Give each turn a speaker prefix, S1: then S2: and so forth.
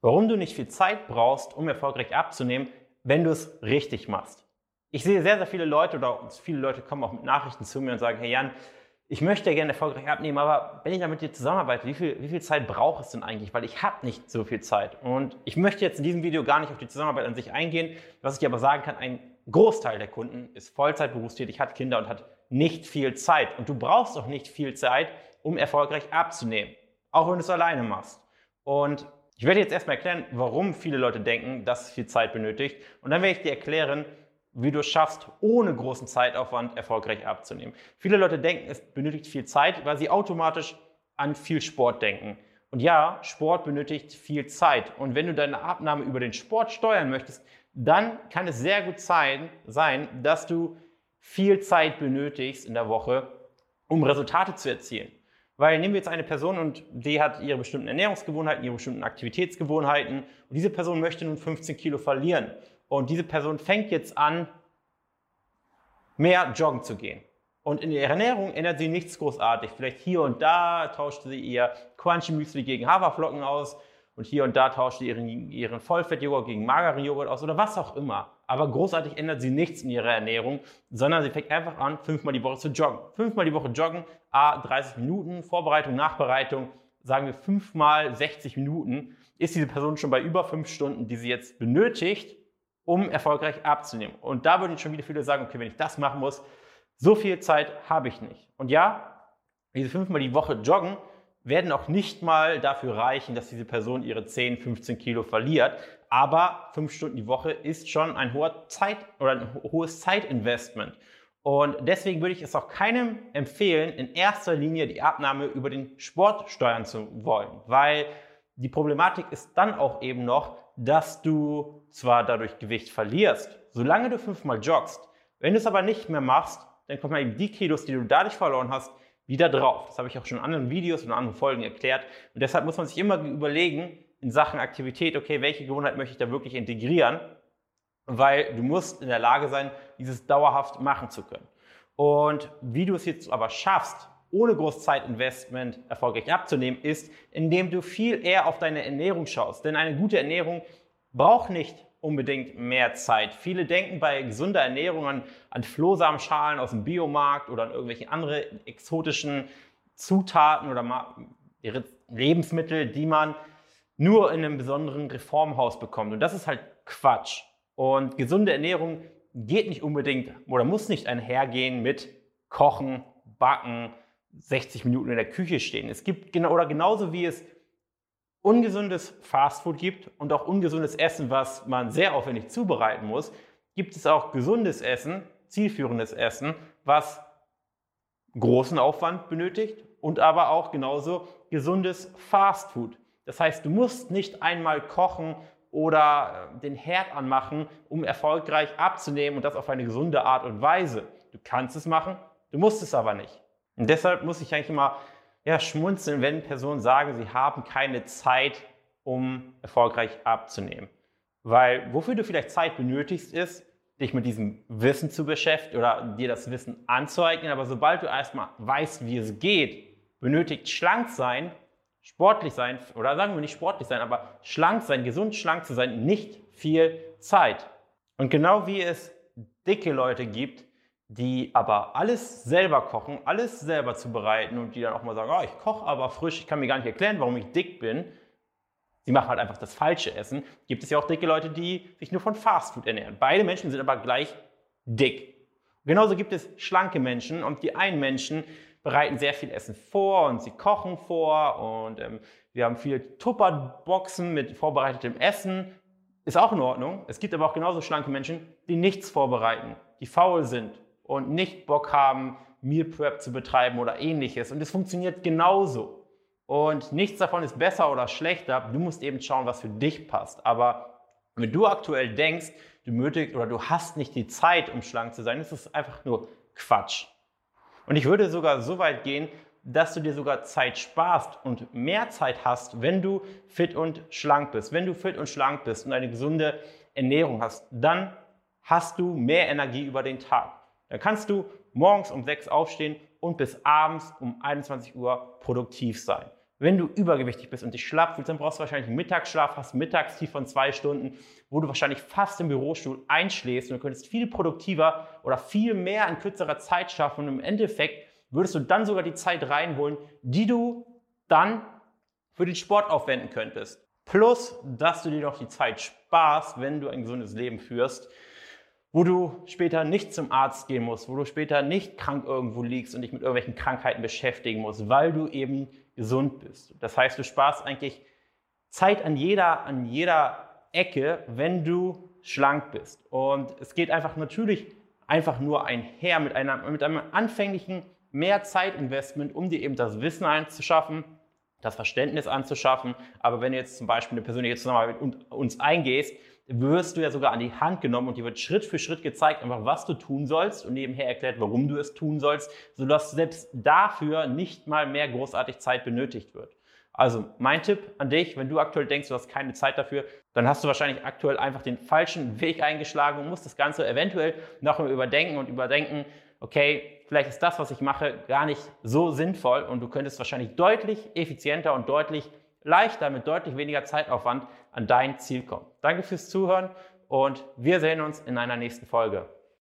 S1: warum du nicht viel Zeit brauchst, um erfolgreich abzunehmen, wenn du es richtig machst. Ich sehe sehr, sehr viele Leute oder viele Leute kommen auch mit Nachrichten zu mir und sagen, hey Jan, ich möchte ja gerne erfolgreich abnehmen, aber wenn ich da mit dir zusammenarbeite, wie viel, wie viel Zeit braucht es denn eigentlich? Weil ich habe nicht so viel Zeit. Und ich möchte jetzt in diesem Video gar nicht auf die Zusammenarbeit an sich eingehen. Was ich dir aber sagen kann, ein Großteil der Kunden ist Vollzeit berufstätig, hat Kinder und hat nicht viel Zeit. Und du brauchst auch nicht viel Zeit, um erfolgreich abzunehmen. Auch wenn du es alleine machst. Und ich werde jetzt erstmal erklären, warum viele Leute denken, dass es viel Zeit benötigt. Und dann werde ich dir erklären, wie du es schaffst, ohne großen Zeitaufwand erfolgreich abzunehmen. Viele Leute denken, es benötigt viel Zeit, weil sie automatisch an viel Sport denken. Und ja, Sport benötigt viel Zeit. Und wenn du deine Abnahme über den Sport steuern möchtest, dann kann es sehr gut sein, sein dass du viel Zeit benötigst in der Woche, um Resultate zu erzielen. Weil nehmen wir jetzt eine Person und die hat ihre bestimmten Ernährungsgewohnheiten, ihre bestimmten Aktivitätsgewohnheiten und diese Person möchte nun 15 Kilo verlieren. Und diese Person fängt jetzt an, mehr joggen zu gehen. Und in ihrer Ernährung ändert sie nichts großartig. Vielleicht hier und da tauscht sie ihr Crunchy Müsli gegen Haferflocken aus und hier und da tauscht sie ihren, ihren Vollfettjoghurt gegen mageren Joghurt aus oder was auch immer. Aber großartig ändert sie nichts in ihrer Ernährung, sondern sie fängt einfach an, fünfmal die Woche zu joggen. Fünfmal die Woche joggen, a 30 Minuten, Vorbereitung, Nachbereitung, sagen wir fünfmal 60 Minuten, ist diese Person schon bei über fünf Stunden, die sie jetzt benötigt, um erfolgreich abzunehmen. Und da würden schon wieder viele sagen, okay, wenn ich das machen muss, so viel Zeit habe ich nicht. Und ja, diese fünfmal die Woche joggen werden auch nicht mal dafür reichen, dass diese Person ihre 10, 15 Kilo verliert. Aber fünf Stunden die Woche ist schon ein hoher Zeit oder ein hohes Zeitinvestment. Und deswegen würde ich es auch keinem empfehlen, in erster Linie die Abnahme über den Sport steuern zu wollen, weil die Problematik ist dann auch eben noch, dass du zwar dadurch Gewicht verlierst, solange du fünfmal joggst. Wenn du es aber nicht mehr machst, dann kommen eben die Kilos, die du dadurch verloren hast, wieder drauf. Das habe ich auch schon in anderen Videos und anderen Folgen erklärt. Und deshalb muss man sich immer überlegen, in Sachen Aktivität, okay, welche Gewohnheit möchte ich da wirklich integrieren? Weil du musst in der Lage sein, dieses dauerhaft machen zu können. Und wie du es jetzt aber schaffst, ohne Großzeitinvestment erfolgreich abzunehmen, ist, indem du viel eher auf deine Ernährung schaust. Denn eine gute Ernährung braucht nicht unbedingt mehr Zeit. Viele denken bei gesunder Ernährung an, an Flohsamenschalen aus dem Biomarkt oder an irgendwelche andere exotischen Zutaten oder Lebensmittel, die man nur in einem besonderen Reformhaus bekommt. Und das ist halt Quatsch. Und gesunde Ernährung geht nicht unbedingt oder muss nicht einhergehen mit Kochen, Backen, 60 Minuten in der Küche stehen. Es gibt genau oder genauso wie es ungesundes Fastfood gibt und auch ungesundes Essen, was man sehr aufwendig zubereiten muss, gibt es auch gesundes Essen, zielführendes Essen, was großen Aufwand benötigt und aber auch genauso gesundes Fastfood. Das heißt, du musst nicht einmal kochen oder äh, den Herd anmachen, um erfolgreich abzunehmen und das auf eine gesunde Art und Weise. Du kannst es machen, du musst es aber nicht. Und deshalb muss ich eigentlich immer ja, schmunzeln, wenn Personen sagen, sie haben keine Zeit, um erfolgreich abzunehmen. Weil wofür du vielleicht Zeit benötigst, ist, dich mit diesem Wissen zu beschäftigen oder dir das Wissen anzueignen. Aber sobald du erstmal weißt, wie es geht, benötigt schlank sein, sportlich sein, oder sagen wir nicht sportlich sein, aber schlank sein, gesund schlank zu sein, nicht viel Zeit. Und genau wie es dicke Leute gibt, die aber alles selber kochen, alles selber zubereiten und die dann auch mal sagen, oh, ich koche aber frisch, ich kann mir gar nicht erklären, warum ich dick bin. Sie machen halt einfach das falsche Essen. Gibt es ja auch dicke Leute, die sich nur von Fastfood ernähren. Beide Menschen sind aber gleich dick. Genauso gibt es schlanke Menschen und die einen Menschen bereiten sehr viel Essen vor und sie kochen vor und ähm, wir haben viele Tupperboxen mit vorbereitetem Essen. Ist auch in Ordnung. Es gibt aber auch genauso schlanke Menschen, die nichts vorbereiten, die faul sind, und nicht Bock haben, Meal Prep zu betreiben oder ähnliches. Und es funktioniert genauso. Und nichts davon ist besser oder schlechter. Du musst eben schauen, was für dich passt. Aber wenn du aktuell denkst, du möglich oder du hast nicht die Zeit, um schlank zu sein, ist es einfach nur Quatsch. Und ich würde sogar so weit gehen, dass du dir sogar Zeit sparst und mehr Zeit hast, wenn du fit und schlank bist. Wenn du fit und schlank bist und eine gesunde Ernährung hast, dann hast du mehr Energie über den Tag. Dann kannst du morgens um 6 aufstehen und bis abends um 21 Uhr produktiv sein. Wenn du übergewichtig bist und dich schlapp fühlst, dann brauchst du wahrscheinlich einen Mittagsschlaf, hast Mittagstief von zwei Stunden, wo du wahrscheinlich fast im Bürostuhl einschläfst und du könntest viel produktiver oder viel mehr in kürzerer Zeit schaffen und im Endeffekt würdest du dann sogar die Zeit reinholen, die du dann für den Sport aufwenden könntest. Plus, dass du dir noch die Zeit sparst, wenn du ein gesundes Leben führst, wo du später nicht zum Arzt gehen musst, wo du später nicht krank irgendwo liegst und dich mit irgendwelchen Krankheiten beschäftigen musst, weil du eben gesund bist. Das heißt, du sparst eigentlich Zeit an jeder, an jeder Ecke, wenn du schlank bist. Und es geht einfach natürlich einfach nur einher mit, einer, mit einem anfänglichen mehr Zeitinvestment, um dir eben das Wissen einzuschaffen, das Verständnis anzuschaffen. Aber wenn du jetzt zum Beispiel eine persönliche Zusammenarbeit mit uns eingehst, wirst du ja sogar an die Hand genommen und dir wird Schritt für Schritt gezeigt, einfach was du tun sollst und nebenher erklärt, warum du es tun sollst, sodass selbst dafür nicht mal mehr großartig Zeit benötigt wird. Also mein Tipp an dich, wenn du aktuell denkst, du hast keine Zeit dafür, dann hast du wahrscheinlich aktuell einfach den falschen Weg eingeschlagen und musst das Ganze eventuell noch mal überdenken und überdenken, okay, vielleicht ist das, was ich mache, gar nicht so sinnvoll und du könntest wahrscheinlich deutlich effizienter und deutlich leichter, mit deutlich weniger Zeitaufwand an dein Ziel kommen. Danke fürs Zuhören und wir sehen uns in einer nächsten Folge.